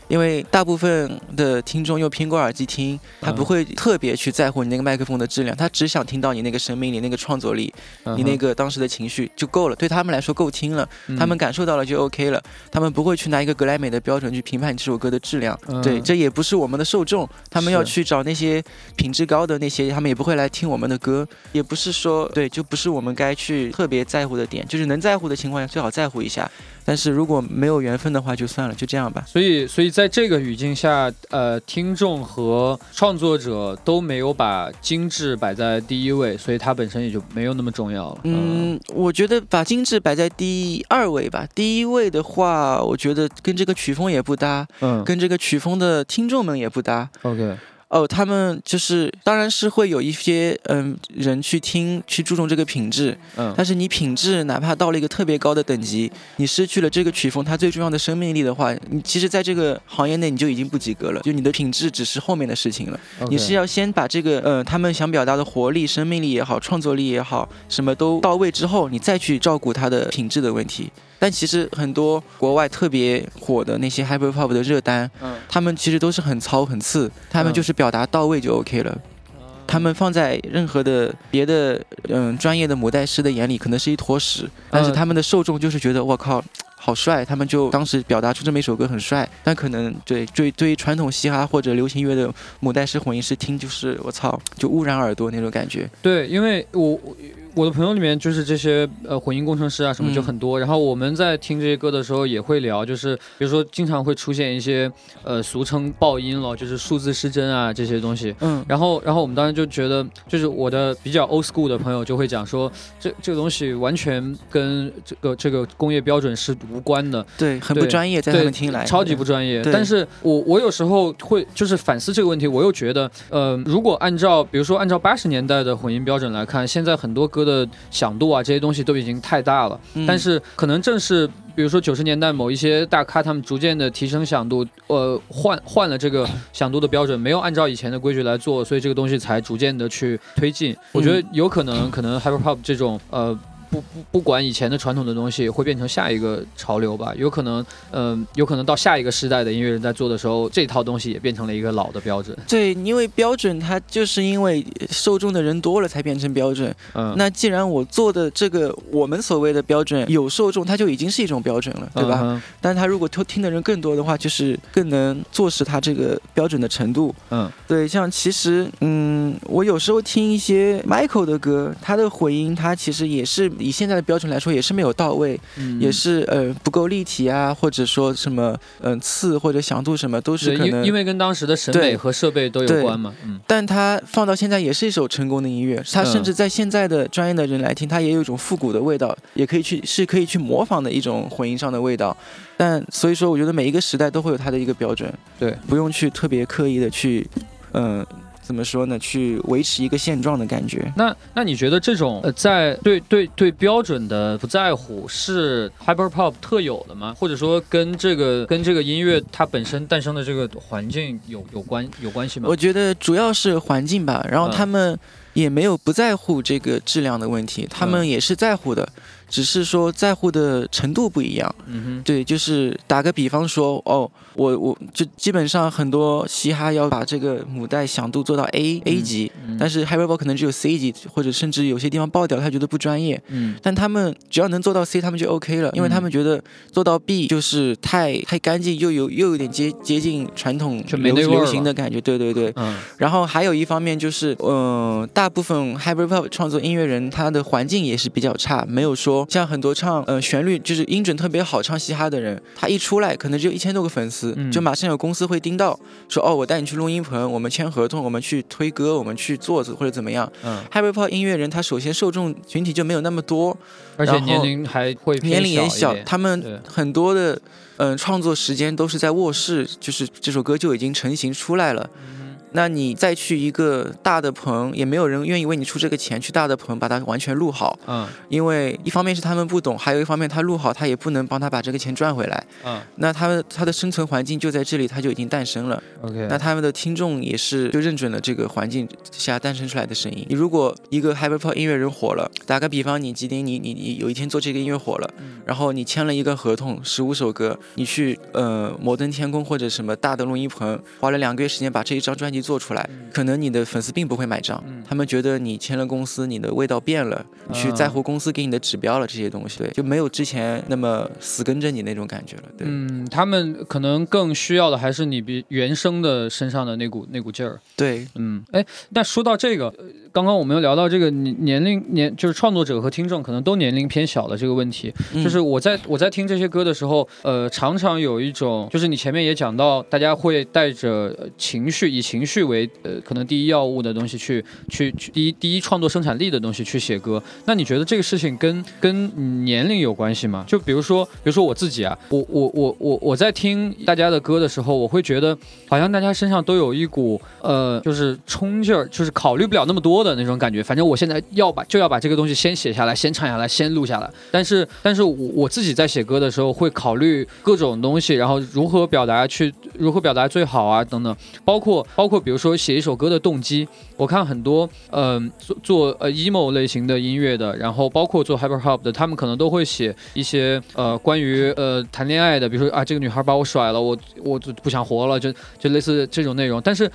[SPEAKER 2] 因为大部分的听众用苹果耳机听，他
[SPEAKER 1] 嗯。
[SPEAKER 2] 不会特别去在乎你那个麦克风的质量，他只想听到你那个生命力、那个创作力、
[SPEAKER 1] 嗯
[SPEAKER 2] 你那个当时的情绪就够了，对他们来说够听了，
[SPEAKER 1] 嗯。
[SPEAKER 2] 他们感受到了就 OK 了，他们不会去拿一个格莱美的标准去评判你这首歌的质量。
[SPEAKER 1] 嗯。
[SPEAKER 2] 对，这也不是我们的受众，他们要去找那些品质高的那些，他们也不会来听我们的歌，也不是说对，就不是我们该去特别在乎的点，就是能在乎的情况下最好在乎一下，但是如果没有缘分的话就算了，就这样吧。
[SPEAKER 1] 所以，所以在这个语境下，呃，听众和创作者都没有把精致摆在第一位，所以它本身也就没有那么重要了。
[SPEAKER 2] 嗯，我觉得把精致摆在第二位吧。第一位的话，我觉得跟这个曲风也不搭，
[SPEAKER 1] 嗯
[SPEAKER 2] 跟这个曲风的听众们也不搭。
[SPEAKER 1] ，OK，
[SPEAKER 2] 哦，他们就是，当然是会有一些嗯人去听，去注重这个品质，
[SPEAKER 1] 嗯
[SPEAKER 2] 但是你品质哪怕到了一个特别高的等级，你失去了这个曲风它最重要的生命力的话，你其实在这个行业内你就已经不及格了，就你的品质只是后面的事情了。你是要先把这个呃他们想表达的活力、生命力也好、创作力也好，什么都到位之后，你再去照顾它的品质的问题。但其实很多国外特别火的那些 hyper pop 的热单，
[SPEAKER 1] 嗯
[SPEAKER 2] 他们其实都是很糙很次，他们
[SPEAKER 1] 嗯
[SPEAKER 2] 就是表达到位就 OK 了。他们放在任何的别的嗯专业的母带师的眼里，可能是一坨屎，但是
[SPEAKER 1] 嗯
[SPEAKER 2] 他们的受众就是觉得我靠。好帅，他们就当时表达出这么一首歌很帅，但可能对对对于传统嘻哈或者流行乐的母带师混音师听就是我操，就污染耳朵那种感觉。
[SPEAKER 1] 对，因为我我的朋友里面就是这些呃混音工程师啊什么就
[SPEAKER 2] 嗯
[SPEAKER 1] 很多，然后我们在听这些歌的时候也会聊，就是比如说经常会出现一些呃俗称爆音了，就是数字失真啊这些东西。
[SPEAKER 2] 嗯。
[SPEAKER 1] 然后，然后我们当时就觉得，就是我的比较 old school 的朋友就会讲说，这这个东西完全跟这个这个工业标准是无关的，
[SPEAKER 2] 对，很不专业，在他
[SPEAKER 1] 对
[SPEAKER 2] 们听来，
[SPEAKER 1] 超级不专业。但是我我有时候会就是反思这个问题，我又觉得，呃，如果按照比如说按照八十年代的混音标准来看，现在很多歌的响度啊这些东西都已经太大了，
[SPEAKER 2] 嗯
[SPEAKER 1] 但是可能正是。比如说九十年代某一些大咖，他们逐渐的提升响度，呃，换换了这个响度的标准，没有按照以前的规矩来做，所以这个东西才逐渐的去推进。我觉得有可能，可能 hyper pop 这种呃不不不管以前的传统的东西，会变成下一个潮流吧。有可能，嗯、有可能到下一个时代的音乐人在做的时候，这套东西也变成了一个老的标准。
[SPEAKER 2] 对，因为标准它就是因为受众的人多了才变成标准。
[SPEAKER 1] 嗯，
[SPEAKER 2] 那既然我做的这个我们所谓的标准有受众，它就已经是一种标准了，对吧？
[SPEAKER 1] 嗯？
[SPEAKER 2] 但他如果听听的人更多的话，就是更能坐实他这个标准的程度。
[SPEAKER 1] 嗯
[SPEAKER 2] 对，像其实，嗯，我有时候听一些 Michael 的歌，他的混音，他其实也是以现在的标准来说，也是没有到位，
[SPEAKER 1] 嗯，
[SPEAKER 2] 也是呃不够立体啊，或者说什么嗯、次或者响度什么都是
[SPEAKER 1] 对，
[SPEAKER 2] 可能。
[SPEAKER 1] 因因为跟当时的审美和设备都有关嘛。嗯
[SPEAKER 2] 但它放到现在也是一首成功的音乐，它甚
[SPEAKER 1] 嗯
[SPEAKER 2] 至在现在的专业的人来听，它也有一种复古的味道，也可以去是可以去模仿的一种混音上的味道。但所以说，我觉得每一个时代都会有它的一个标准，
[SPEAKER 1] 对，
[SPEAKER 2] 不用去特别刻意的去，嗯、怎么说呢？去维持一个现状的感觉。
[SPEAKER 1] 那那你觉得这种呃，在对对对标准的不在乎是 hyper pop 特有的吗？或者说跟这个跟这个音乐它本身诞生的这个环境有有关有关系吗
[SPEAKER 2] 我？觉得主要是环境吧，然后
[SPEAKER 1] 嗯
[SPEAKER 2] 他们也没有不在乎这个质量的问题，他们也是在乎的，只是说在乎的程度不一样。
[SPEAKER 1] 嗯哼
[SPEAKER 2] 对，就是打个比方说，哦，我我就基本上很多嘻哈要把这个母带响度做到 A、A 级，
[SPEAKER 1] 哼，
[SPEAKER 2] 但是 Hyperball 可能只有 C 级，或者甚至有些地方爆掉，他觉得不专业。
[SPEAKER 1] 嗯
[SPEAKER 2] 但他们只要能做到 C，他们就 OK 了，因为他们觉得做到 B 就是太太干净，又有又有点接接近传统流流行的感觉。对对对。
[SPEAKER 1] 嗯
[SPEAKER 2] 然后还有一方面就是，嗯、大部分 Hyperpop 创作音乐人他的环境也是比较差，没有说说，像很多唱呃旋律就是音准特别好唱嘻哈的人，他一出来可能只有一千多个粉丝，
[SPEAKER 1] 嗯。
[SPEAKER 2] 就马上有公司会盯到，说哦，我带你去录音棚，我们签合同，我们去推歌，我们去做或者怎么样。
[SPEAKER 1] 嗯
[SPEAKER 2] ，Hyperpop 音乐人他首先受众群体就没有那么多，
[SPEAKER 1] 而且年龄还会偏
[SPEAKER 2] 年龄也小，他们很多的嗯、呃创作时间都是在卧室，就是这首歌就已经成型出来了。那你再去一个大的棚，也没有人愿意为你出这个钱去大的棚把它完全录好，
[SPEAKER 1] 嗯
[SPEAKER 2] 因为一方面是他们不懂，还有一方面他录好他也不能帮他把这个钱赚回来。
[SPEAKER 1] 嗯
[SPEAKER 2] 那他们他的生存环境就在这里，他就已经诞生了。
[SPEAKER 1] ，OK，
[SPEAKER 2] 那他们的听众也是就认准了这个环境下诞生出来的声音。你如果一个 hyperpop 音乐人火了，打个比方，你吉林，你你你有一天做这个音乐火了，然后你签了一个合同，十五首歌，你去呃摩登天空或者什么大的录音棚，花了两个月时间把这一张专辑做出来，可能你的粉丝并不会买账，
[SPEAKER 1] 嗯。
[SPEAKER 2] 他们觉得你签了公司，你的味道变了，你去在乎公司给你的指标了这些东西，对，就没有之前那么死跟着你那种感觉了，对、
[SPEAKER 1] 嗯，他们可能更需要的还是你比原生的身上的那股那股劲儿。
[SPEAKER 2] 对，
[SPEAKER 1] 嗯，哎，那说到这个，呃刚刚我们又聊到这个年年龄年，就是创作者和听众可能都年龄偏小的这个问题。
[SPEAKER 2] 嗯
[SPEAKER 1] 就是我在我在听这些歌的时候，呃，常常有一种，就是你前面也讲到，大家会带着呃情绪，以情绪为呃可能第一要务的东西去去去第一第一创作生产力的东西去写歌。那你觉得这个事情跟跟嗯年龄有关系吗？就比如说，比如说我自己啊，我我我我我在听大家的歌的时候，我会觉得好像大家身上都有一股呃，就是冲劲儿，就是考虑不了那么多的那种感觉。反正我现在要把就要把这个东西先写下来，先唱下来，先录下来。但是但是我我自己在写歌的时候会考虑各种东西，然后如何表达去如何表达最好啊等等，包括包括比如说写一首歌的动机，我看很多嗯、做做呃 emo 类型的音乐的，然后包括做 hyper hop 的，他们可能都会写一些呃关于呃谈恋爱的，比如说啊这个女孩把我甩了，我我就不想活了，就就类似这种内容。但是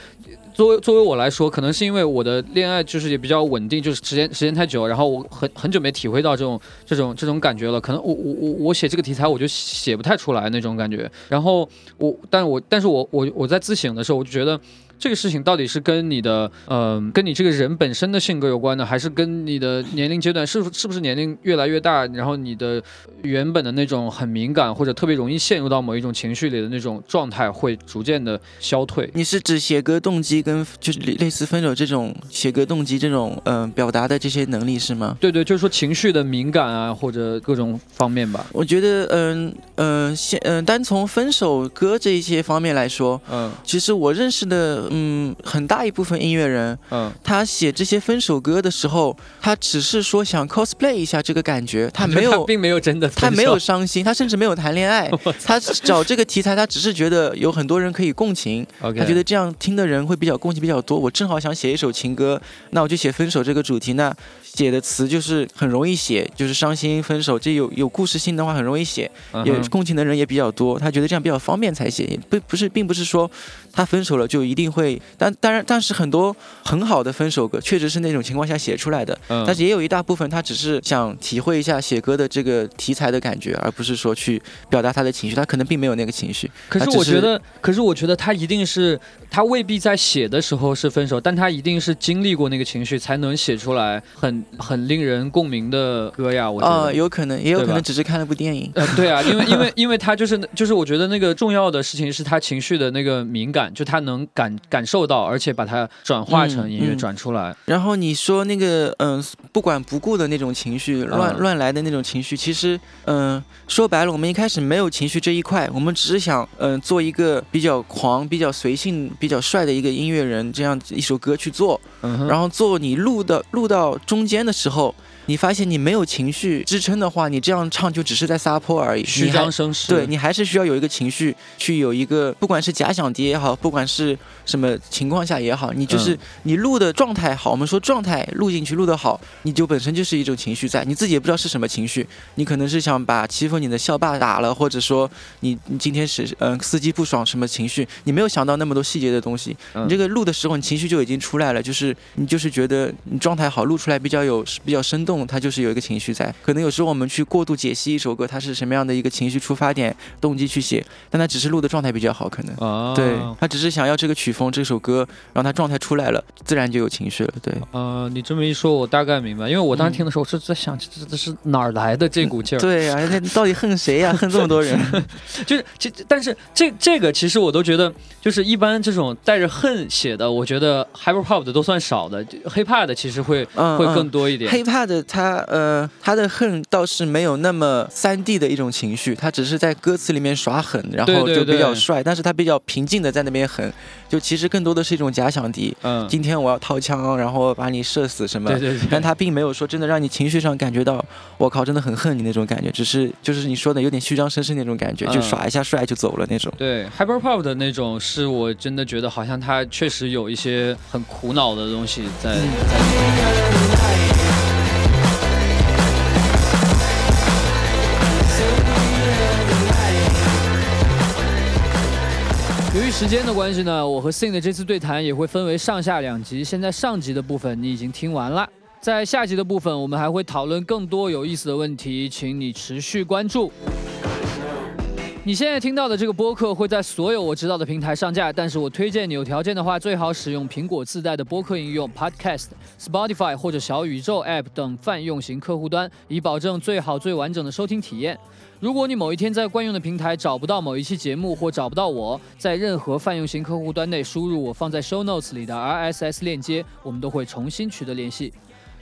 [SPEAKER 1] 作为作为我来说，可能是因为我的恋爱就是也比较稳定，就是时间时间太久，然后我很很久没体会到这种这种这种感觉了。可能我我我我写这个题材我就写不太出来那种感觉。然后我，但我但是我我我在自省的时候，我就觉得。这个事情到底是跟你的，嗯、跟你这个人本身的性格有关呢，还是跟你的年龄阶段是不是不是年龄越来越大，然后你的原本的那种很敏感或者特别容易陷入到某一种情绪里的那种状态会逐渐的消退？
[SPEAKER 2] 你是指写歌动机跟就是类类似分手这种写歌动机这种嗯、呃表达的这些能力是吗？
[SPEAKER 1] 对对，就是说情绪的敏感啊，或者各种方面吧。
[SPEAKER 2] 我觉得嗯嗯现嗯单从分手歌这一些方面来说，
[SPEAKER 1] 嗯
[SPEAKER 2] 其实我认识的嗯很大一部分音乐人，
[SPEAKER 1] 嗯，
[SPEAKER 2] 他写这些分手歌的时候，他只是说想 cosplay 一下这个感觉，他没有
[SPEAKER 1] 并没有真的，
[SPEAKER 2] 他没有伤心，他甚至没有谈恋爱，他找这个题材，他只是觉得有很多人可以共情 他觉得这样听的人会比较共情比较多。我正好想写一首情歌，那我就写分手这个主题。那写的词就是很容易写，就是伤心分手，这有有故事性的话很容易写，也共情的人也比较多。他觉得这样比较方便才写，也不不是，并不是说他分手了就一定会。但当然，但是很多很好的分手歌确实是那种情况下写出来的，
[SPEAKER 1] 嗯
[SPEAKER 2] 但是也有一大部分他只是想体会一下写歌的这个题材的感觉，而不是说去表达他的情绪。他可能并没有那个情绪。
[SPEAKER 1] 可是我觉得，可是我觉得他一定是，他未必在写的时候是分手，但他一定是经历过那个情绪，才能写出来很很令人共鸣的歌呀。我觉
[SPEAKER 2] 啊、
[SPEAKER 1] 得。
[SPEAKER 2] 有可能，也有可能只是看了部电影。
[SPEAKER 1] 呃，对啊，因为因为因为他就是就是我觉得那个重要的事情是他情绪的那个敏感，就他能感感受到，而且把它转化成音乐转出来。
[SPEAKER 2] 然后你说那个嗯、不管不顾的那种情绪，乱
[SPEAKER 1] 嗯
[SPEAKER 2] 乱来的那种情绪，其实嗯、说白了，我们一开始没有情绪这一块，我们只是想嗯、做一个比较狂、比较随性、比较帅的一个音乐人，这样一首歌去做。
[SPEAKER 1] 嗯，
[SPEAKER 2] 然后做你录的录到中间的时候，你发现你没有情绪支撑的话，你这样唱就只是在撒泼而已。
[SPEAKER 1] 虚张声势。
[SPEAKER 2] 对你还是需要有一个情绪，去有一个，不管是假想敌也好，不管是什么情况下也好，你就是、
[SPEAKER 1] 嗯
[SPEAKER 2] 你录的状态好，我们说状态录进去录得好，你就本身就是一种情绪在，你自己也不知道是什么情绪，你可能是想把欺负你的校霸打了，或者说你你今天是嗯、司机不爽什么情绪，你没有想到那么多细节的东西，
[SPEAKER 1] 嗯
[SPEAKER 2] 你这个录的时候你情绪就已经出来了，就是你就是觉得你状态好，录出来比较有比较生动，它就是有一个情绪在。可能有时候我们去过度解析一首歌，它是什么样的一个情绪出发点、动机去写，但它只是录的状态比较好，可能。
[SPEAKER 1] 啊，
[SPEAKER 2] 对他只是想要这个曲风这首歌让他状态出来了，自然就有情绪了。对，
[SPEAKER 1] 呃，你这么一说，我大概明白，因为我当时听的时候是在想，这这是哪儿来的这股劲儿？
[SPEAKER 2] 对呀，那到底恨谁呀？恨这么多人？
[SPEAKER 1] 就是这，但是这这个其实我都觉得，就是一般这种带着恨写的，我觉得 hyper pop 的都算少的，hiphop 的其实会会更多一点。
[SPEAKER 2] hiphop 的他呃他的恨倒是没有那么三 D 的一种情绪，他只是在歌词里面耍狠，然后就比较帅，但是他比较平静的在那边狠，就其实更多的是一种假想敌。嗯，今天我要掏枪，然后把你射死什么？
[SPEAKER 1] 对对对。
[SPEAKER 2] 但他并没有说真的让你情绪上感觉到，我靠，真的很恨你那种感觉，只是就是你说的有点虚张声势那种感觉，就耍一下帅就走了那种。
[SPEAKER 1] 对，hyper pop 的那种是我真的觉得好像他确实有一些很苦恼的东西在。时间的关系呢，我和 Sing 的这次对谈也会分为上下两集。现在上集的部分你已经听完了，在下集的部分我们还会讨论更多有意思的问题，请你持续关注。你现在听到的这个播客会在所有我知道的平台上架，但是我推荐你有条件的话，最好使用苹果自带的播客应用 Podcast、Spotify 或者小宇宙 App 等泛用型客户端，以保证最好最完整的收听体验。如果你某一天在惯用的平台找不到某一期节目或找不到我，在任何泛用型客户端内输入我放在 Show Notes 里的 RSS 链接，我们都会重新取得联系。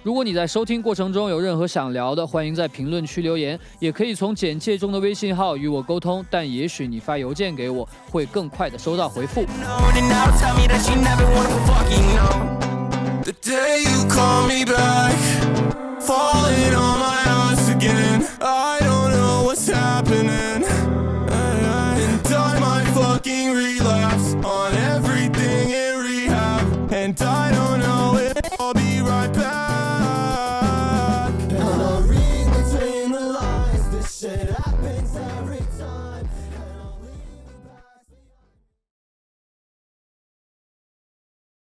[SPEAKER 1] 如果你在收听过程中有任何想聊的，欢迎在评论区留言，也可以从简介中的微信号与我沟通。但也许你发邮件给我，会更快的收到回复。Every time.